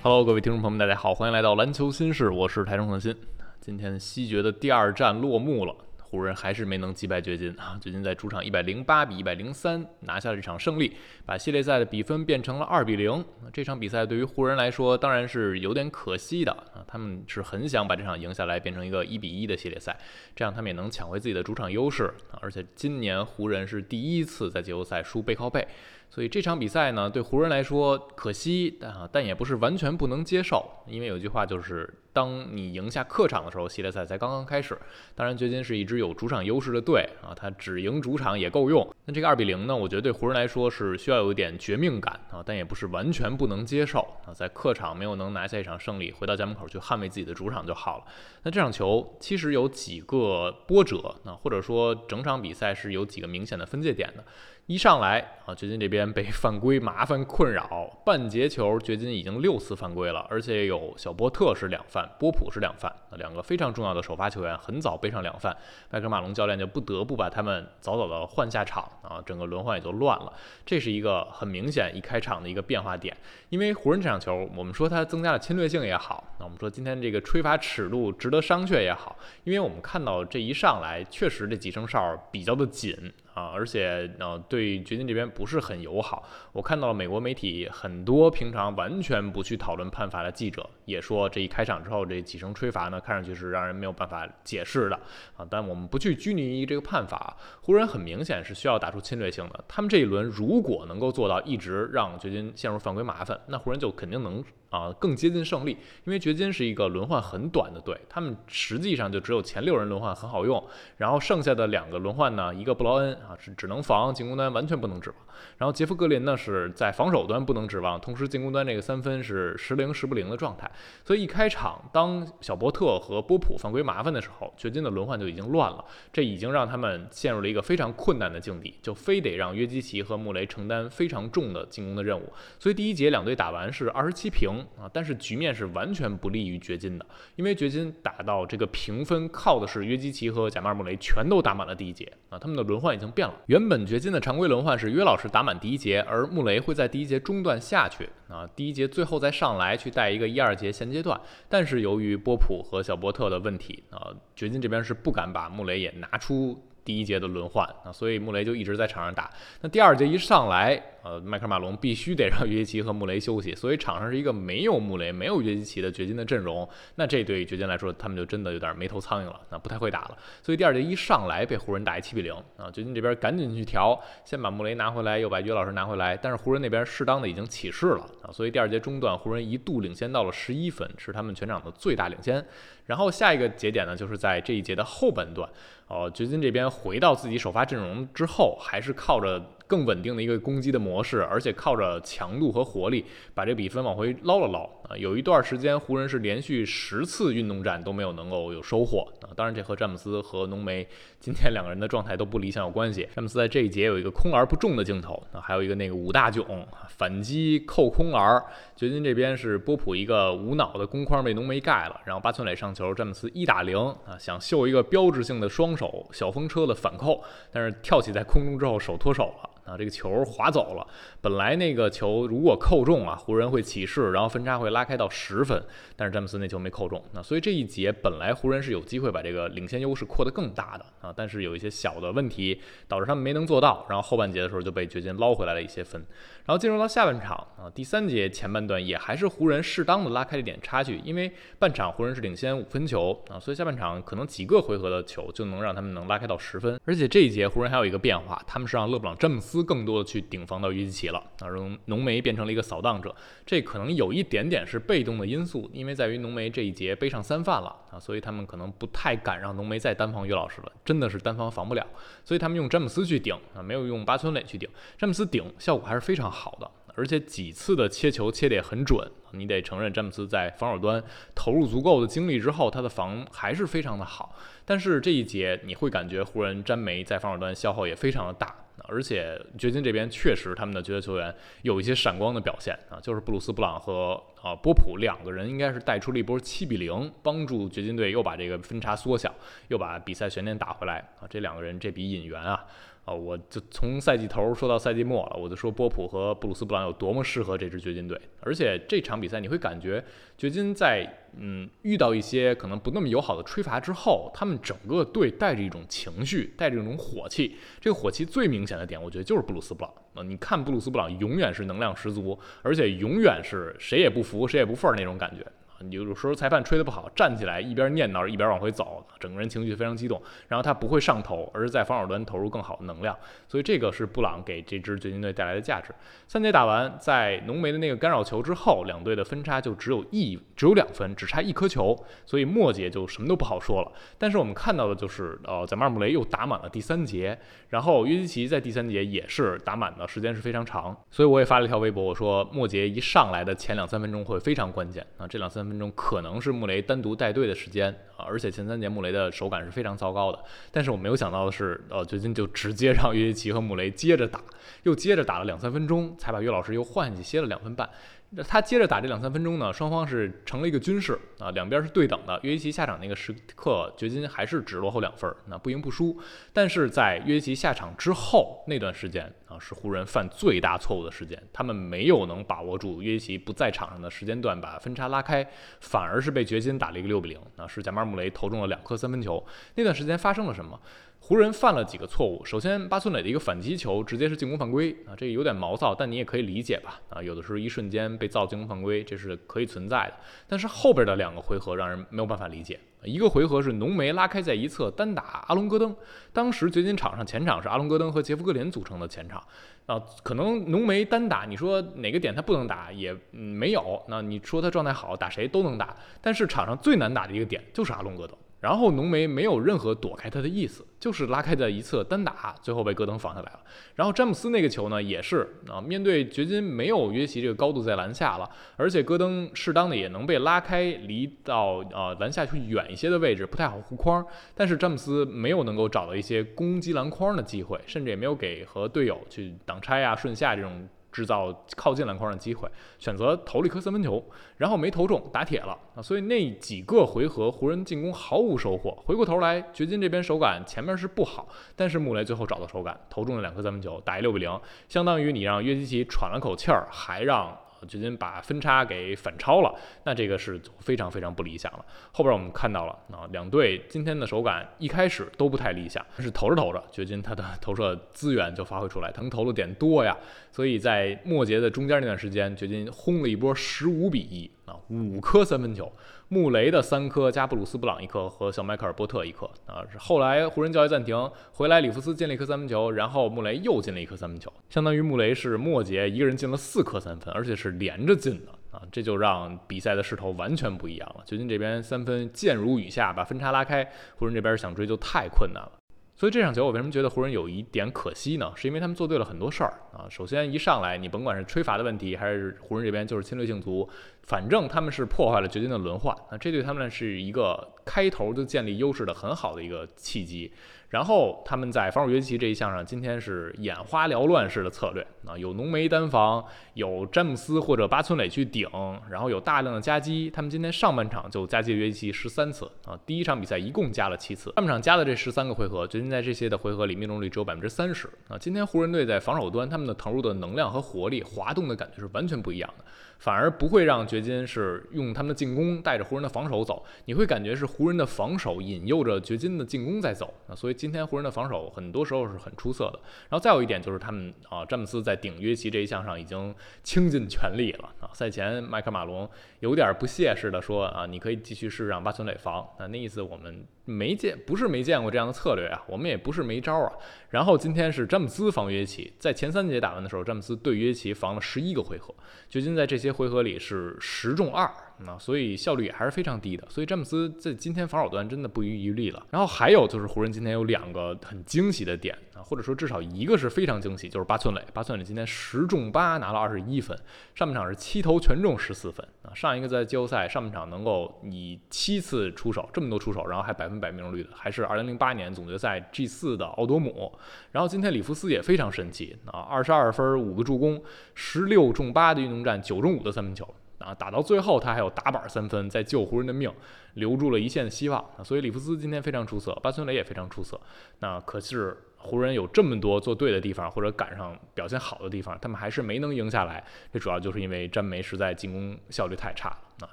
Hello，各位听众朋友们，大家好，欢迎来到篮球新事，我是台中恒鑫。今天西决的第二战落幕了，湖人还是没能击败掘金啊！掘金在主场一百零八比一百零三拿下了这场胜利，把系列赛的比分变成了二比零。这场比赛对于湖人来说当然是有点可惜的啊，他们是很想把这场赢下来，变成一个一比一的系列赛，这样他们也能抢回自己的主场优势啊！而且今年湖人是第一次在季后赛输背靠背。所以这场比赛呢，对湖人来说可惜，但啊，但也不是完全不能接受。因为有句话就是，当你赢下客场的时候，系列赛才刚刚开始。当然，掘金是一支有主场优势的队啊，他只赢主场也够用。那这个二比零呢，我觉得对湖人来说是需要有一点绝命感啊，但也不是完全不能接受啊。在客场没有能拿下一场胜利，回到家门口去捍卫自己的主场就好了。那这场球其实有几个波折，那或者说整场比赛是有几个明显的分界点的。一上来啊，掘金这边被 犯规麻烦困扰，半节球掘金已经六次犯规了，而且有小波特是两犯，波普是两犯，两个非常重要的首发球员很早背上两犯，麦克马龙教练就不得不把他们早早的换下场啊，整个轮换也就乱了，这是一个很明显一开场的一个变化点，因为湖人这场球，我们说它增加了侵略性也好，那我们说今天这个吹罚尺度值得商榷也好，因为我们看到这一上来确实这几声哨比较的紧。啊，而且呃，对掘金这边不是很友好。我看到了美国媒体很多平常完全不去讨论判罚的记者，也说这一开场之后这几声吹罚呢，看上去是让人没有办法解释的啊。但我们不去拘泥于这个判罚，湖人很明显是需要打出侵略性的。他们这一轮如果能够做到一直让掘金陷入犯规麻烦，那湖人就肯定能。啊，更接近胜利，因为掘金是一个轮换很短的队，他们实际上就只有前六人轮换很好用，然后剩下的两个轮换呢，一个布劳恩啊是只能防，进攻端完全不能指望，然后杰夫格林呢是在防守端不能指望，同时进攻端这个三分是时灵时不灵的状态，所以一开场当小波特和波普犯规麻烦的时候，掘金的轮换就已经乱了，这已经让他们陷入了一个非常困难的境地，就非得让约基奇和穆雷承担非常重的进攻的任务，所以第一节两队打完是二十七平。啊，但是局面是完全不利于掘金的，因为掘金打到这个平分，靠的是约基奇和贾马尔·穆雷全都打满了第一节啊，他们的轮换已经变了。原本掘金的常规轮换是约老师打满第一节，而穆雷会在第一节中段下去啊，第一节最后再上来去带一个一二节衔接段。但是由于波普和小波特的问题啊，掘金这边是不敢把穆雷也拿出。第一节的轮换啊，所以穆雷就一直在场上打。那第二节一上来，呃，麦克马龙必须得让约基奇和穆雷休息，所以场上是一个没有穆雷、没有约基奇的掘金的阵容。那这对于掘金来说，他们就真的有点没头苍蝇了，那不太会打了。所以第二节一上来被湖人打一七比零啊，掘金这边赶紧去调，先把穆雷拿回来，又把约老师拿回来。但是湖人那边适当的已经起势了啊，所以第二节中段湖人一度领先到了十一分，是他们全场的最大领先。然后下一个节点呢，就是在这一节的后半段。哦，掘金这边回到自己首发阵容之后，还是靠着。更稳定的一个攻击的模式，而且靠着强度和活力把这比分往回捞了捞啊！有一段时间，湖人是连续十次运动战都没有能够有收获啊！当然，这和詹姆斯和浓眉 今天两个人的状态都不理想有关系。詹姆斯在这一节有一个空而不中的镜头啊，还有一个那个五大囧反击扣空儿。掘金这边是波普一个无脑的攻框被浓眉盖了，然后八寸垒上球，詹姆斯一打零啊，想秀一个标志性的双手小风车的反扣，但是跳起在空中之后手脱手了。啊，这个球滑走了。本来那个球如果扣中啊，湖人会起势，然后分差会拉开到十分。但是詹姆斯那球没扣中，那所以这一节本来湖人是有机会把这个领先优势扩得更大的啊。但是有一些小的问题导致他们没能做到，然后后半节的时候就被掘金捞回来了一些分。然后进入到下半场啊，第三节前半段也还是湖人适当的拉开了一点差距，因为半场湖人是领先五分球啊，所以下半场可能几个回合的球就能让他们能拉开到十分。而且这一节湖人还有一个变化，他们是让勒布朗詹姆斯。更多的去顶防到约基奇了啊，让浓眉变成了一个扫荡者，这可能有一点点是被动的因素，因为在于浓眉这一节背上三犯了啊，所以他们可能不太敢让浓眉再单防约老师了，真的是单防防不了，所以他们用詹姆斯去顶啊，没有用八村垒去顶，詹姆斯顶效果还是非常好的，而且几次的切球切得很准，你得承认詹姆斯在防守端投入足够的精力之后，他的防还是非常的好，但是这一节你会感觉湖人詹梅在防守端消耗也非常的大。而且掘金这边确实他们的角色球员有一些闪光的表现啊，就是布鲁斯布朗和啊波普两个人应该是带出了一波七比零，帮助掘金队又把这个分差缩小，又把比赛悬念打回来啊。这两个人这笔引援啊，啊，我就从赛季头说到赛季末了，我就说波普和布鲁斯布朗有多么适合这支掘金队，而且这场比赛你会感觉掘金在嗯遇到一些可能不那么友好的吹罚之后，他们整个队带着一种情绪，带着一种火气。这个火气最明显的点，我觉得就是布鲁斯布朗啊，你看布鲁斯布朗永远是能量十足，而且永远是谁也不服谁也不忿那种感觉。有有时候裁判吹得不好，站起来一边念叨一边往回走，整个人情绪非常激动。然后他不会上头，而是在防守端投入更好的能量。所以这个是布朗给这支掘金队带来的价值。三节打完，在浓眉的那个干扰球之后，两队的分差就只有一只有两分，只差一颗球。所以末节就什么都不好说了。但是我们看到的就是，呃，在马尔穆雷又打满了第三节，然后约基奇在第三节也是打满的时间是非常长。所以我也发了一条微博，我说末节一上来的前两三分钟会非常关键啊，这两三。分钟可能是穆雷单独带队的时间啊，而且前三节穆雷的手感是非常糟糕的。但是我没有想到的是，呃，最近就直接让约基奇和穆雷接着打，又接着打了两三分钟，才把约老师又换下去歇了两分半。那他接着打这两三分钟呢，双方是成了一个均势啊，两边是对等的。约基奇下场那个时刻，掘金还是只落后两分，那不赢不输。但是在约基奇下场之后那段时间啊，是湖人犯最大错误的时间，他们没有能把握住约基奇不在场上的时间段，把分差拉开，反而是被掘金打了一个六比零。啊，是贾马尔·穆雷投中了两颗三分球。那段时间发生了什么？湖人犯了几个错误。首先，巴村磊的一个反击球直接是进攻犯规啊，这个有点毛躁，但你也可以理解吧？啊，有的时候一瞬间被造进攻犯规，这是可以存在的。但是后边的两个回合让人没有办法理解。一个回合是浓眉拉开在一侧单打阿隆戈登，当时掘金场上前场是阿隆戈登和杰夫格林组成的前场啊，可能浓眉单打，你说哪个点他不能打也没有。那你说他状态好，打谁都能打，但是场上最难打的一个点就是阿隆戈登。然后浓眉没有任何躲开他的意思，就是拉开在一侧单打，最后被戈登防下来了。然后詹姆斯那个球呢，也是啊，面对掘金没有约奇这个高度在篮下了，而且戈登适当的也能被拉开，离到呃篮下去远一些的位置，不太好护框。但是詹姆斯没有能够找到一些攻击篮筐的机会，甚至也没有给和队友去挡拆啊、顺下这种。制造靠近篮筐的机会，选择投了一颗三分球，然后没投中，打铁了啊！所以那几个回合湖人进攻毫无收获。回过头来，掘金这边手感前面是不好，但是穆雷最后找到手感，投中了两颗三分球，打一六比零，相当于你让约基奇喘了口气儿，还让。掘金把分差给反超了，那这个是非常非常不理想了。后边我们看到了啊，两队今天的手感一开始都不太理想，但是投着投着，掘金他的投射资源就发挥出来，他能投的点多呀。所以在末节的中间那段时间，掘金轰了一波十五比一啊，五颗三分球。穆雷的三颗加布鲁斯布朗一颗和小迈克尔波特一颗啊，是后来湖人交易暂停回来，里弗斯进了一颗三分球，然后穆雷又进了一颗三分球，相当于穆雷是末节一个人进了四颗三分，而且是连着进的啊，这就让比赛的势头完全不一样了。掘金这边三分箭如雨下，把分差拉开，湖人这边想追就太困难了。所以这场球我为什么觉得湖人有一点可惜呢？是因为他们做对了很多事儿啊。首先一上来，你甭管是吹罚的问题，还是湖人这边就是侵略性足。反正他们是破坏了掘金的轮换，啊这对他们是一个开头就建立优势的很好的一个契机。然后他们在防守约基奇这一项上，今天是眼花缭乱式的策略啊，有浓眉单防，有詹姆斯或者巴村磊去顶，然后有大量的夹击。他们今天上半场就夹击约基奇十三次啊，第一场比赛一共加了七次，上半场加的这十三个回合，掘金在这些的回合里命中率只有百分之三十啊。今天湖人队在防守端，他们的投入的能量和活力、滑动的感觉是完全不一样的。反而不会让掘金是用他们的进攻带着湖人的防守走，你会感觉是湖人的防守引诱着掘金的进攻在走。啊所以今天湖人的防守很多时候是很出色的。然后再有一点就是他们啊，詹姆斯在顶约奇这一项上已经倾尽全力了啊。赛前麦克马龙有点不屑似的说啊，你可以继续试让巴村垒防。那那意思我们。没见，不是没见过这样的策略啊，我们也不是没招啊。然后今天是詹姆斯防约奇，在前三节打完的时候，詹姆斯对约奇防了十一个回合，掘金在这些回合里是十中二。啊，所以效率也还是非常低的，所以詹姆斯在今天防守端真的不遗余力了。然后还有就是湖人今天有两个很惊喜的点啊，或者说至少一个是非常惊喜，就是八寸垒，八寸垒今天十中八拿了二十一分，上半场是七投全中十四分啊。上一个在季后赛上半场能够以七次出手这么多出手，然后还百分百命中率的，还是二零零八年总决赛 G 四的奥多姆。然后今天里弗斯也非常神奇啊，二十二分五个助攻，十六中八的运动战，九中五的三分球。啊，打到最后他还有打板三分，在救湖人的命，留住了一线的希望啊。所以里弗斯今天非常出色，巴森雷也非常出色。那可是湖人有这么多做对的地方，或者赶上表现好的地方，他们还是没能赢下来。这主要就是因为詹梅实在进攻效率太差了。啊，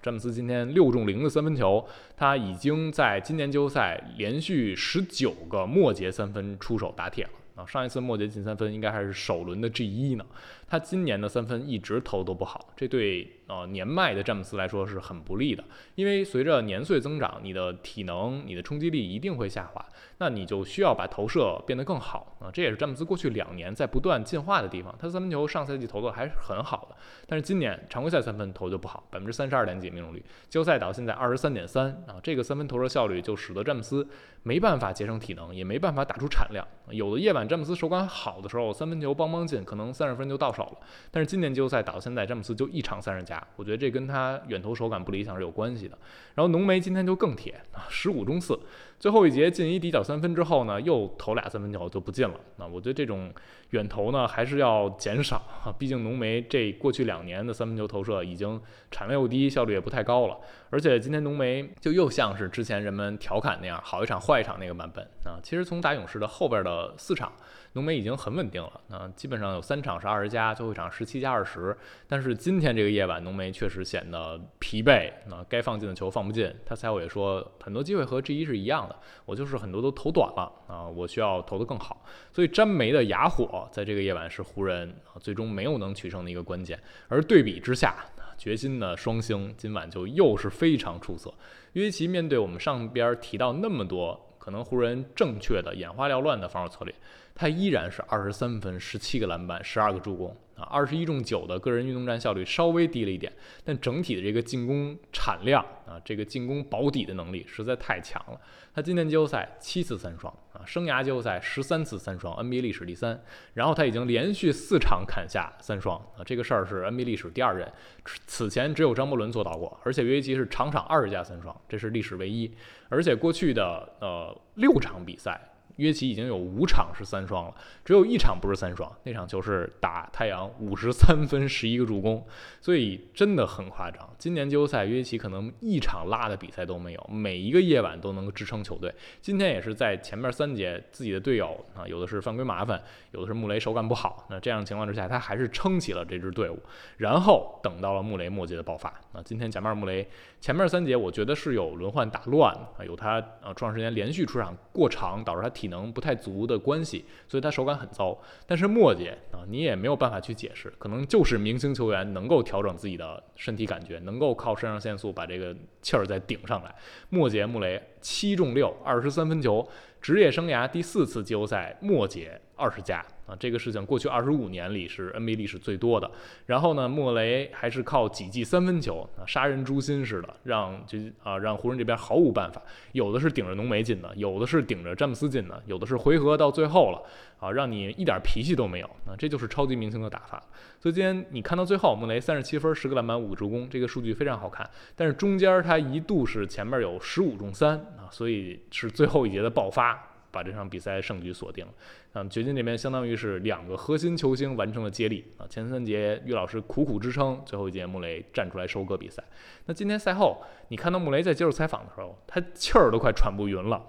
詹姆斯今天六中零的三分球，他已经在今年季后赛连续十九个末节三分出手打铁了。啊，上一次末节进三分应该还是首轮的 G 一呢。他今年的三分一直投都不好，这对呃年迈的詹姆斯来说是很不利的。因为随着年岁增长，你的体能、你的冲击力一定会下滑，那你就需要把投射变得更好啊。这也是詹姆斯过去两年在不断进化的地方。他三分球上赛季投的还是很好的，但是今年常规赛三分投就不好，百分之三十二点几命中率，季后赛到现在二十三点三啊，这个三分投射效率就使得詹姆斯没办法节省体能，也没办法打出产量。有的夜晚詹姆斯手感好的时候，三分球邦邦进，可能三十分就到手了。但是今年季后赛打到现在，詹姆斯就一场三十加，我觉得这跟他远投手感不理想是有关系的。然后浓眉今天就更铁啊，十五中四，最后一节进一底角三分之后呢，又投俩三分球就不进了。那我觉得这种远投呢还是要减少啊，毕竟浓眉这过去两年的三分球投射已经产量又低，效率也不太高了。而且今天浓眉就又像是之前人们调侃那样，好一场坏一场那个版本啊。其实从打勇士的后边的四场。浓眉已经很稳定了，那基本上有三场是二十加，最后一场十七加二十。但是今天这个夜晚，浓眉确实显得疲惫，那该放进的球放不进。他赛后也说，很多机会和 G 一是一样的，我就是很多都投短了啊，我需要投得更好。所以詹梅的哑火在这个夜晚是湖人最终没有能取胜的一个关键。而对比之下，决心的双星今晚就又是非常出色。约基奇面对我们上边提到那么多可能湖人正确的眼花缭乱的防守策略。他依然是二十三分、十七个篮板、十二个助攻啊，二十一中九的个人运动战效率稍微低了一点，但整体的这个进攻产量啊，这个进攻保底的能力实在太强了。他今年季后赛七次三双啊，生涯季后赛十三次三双，NBA 历史第三。然后他已经连续四场砍下三双啊，这个事儿是 NBA 历史第二人，此前只有张伯伦做到过，而且约基奇是场场二十加三双，这是历史唯一。而且过去的呃六场比赛。约奇已经有五场是三双了，只有一场不是三双，那场球是打太阳五十三分十一个助攻，所以真的很夸张。今年季后赛约奇可能一场拉的比赛都没有，每一个夜晚都能够支撑球队。今天也是在前面三节自己的队友啊，有的是犯规麻烦，有的是穆雷手感不好，那这样的情况之下，他还是撑起了这支队伍。然后等到了穆雷末节的爆发，那今天前面穆雷前面三节我觉得是有轮换打乱啊，有他啊出场时间连续出场过长，导致他体。体能不太足的关系，所以他手感很糟。但是末节啊，你也没有办法去解释，可能就是明星球员能够调整自己的身体感觉，能够靠肾上腺素把这个气儿再顶上来。末节穆雷七中六，二十三分球，职业生涯第四次季后赛末节二十加。啊，这个事情过去二十五年里是 NBA 历史最多的。然后呢，莫雷还是靠几记三分球啊，杀人诛心似的，让这啊让湖人这边毫无办法。有的是顶着浓眉进的，有的是顶着詹姆斯进的，有的是回合到最后了啊，让你一点脾气都没有啊，这就是超级明星的打法。所以今天你看到最后，穆雷三十七分，十个篮板，五个助攻，这个数据非常好看。但是中间他一度是前面有十五中三啊，所以是最后一节的爆发。把这场比赛胜局锁定了。嗯，掘金这边相当于是两个核心球星完成了接力啊。前三节于老师苦苦支撑，最后一节穆雷站出来收割比赛。那今天赛后，你看到穆雷在接受采访的时候，他气儿都快喘不匀了！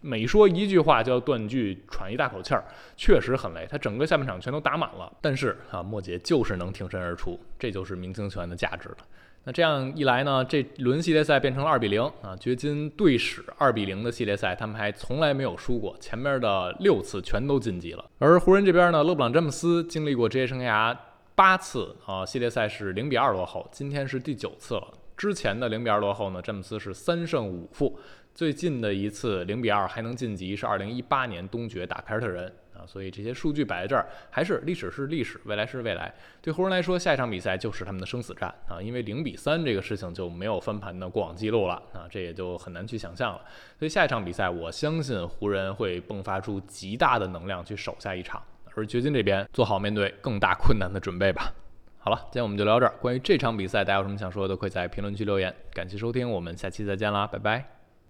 每说一句话就要断句，喘一大口气儿，确实很累。他整个下半场全都打满了，但是啊，莫杰就是能挺身而出，这就是明星球员的价值了。那这样一来呢，这轮系列赛变成了二比零啊，掘金队史二比零的系列赛，他们还从来没有输过，前面的六次全都晋级了。而湖人这边呢，勒布朗詹姆斯经历过职业生涯八次啊系列赛是零比二落后，今天是第九次了。之前的零比二落后呢，詹姆斯是三胜五负，最近的一次零比二还能晋级是二零一八年东决打凯尔特人。啊，所以这些数据摆在这儿，还是历史是历史，未来是未来。对湖人来说，下一场比赛就是他们的生死战啊，因为零比三这个事情就没有翻盘的过往记录了啊，这也就很难去想象了。所以下一场比赛，我相信湖人会迸发出极大的能量去守下一场，而掘金这边做好面对更大困难的准备吧。好了，今天我们就聊这儿。关于这场比赛，大家有什么想说的，可以在评论区留言。感谢收听，我们下期再见啦，拜拜。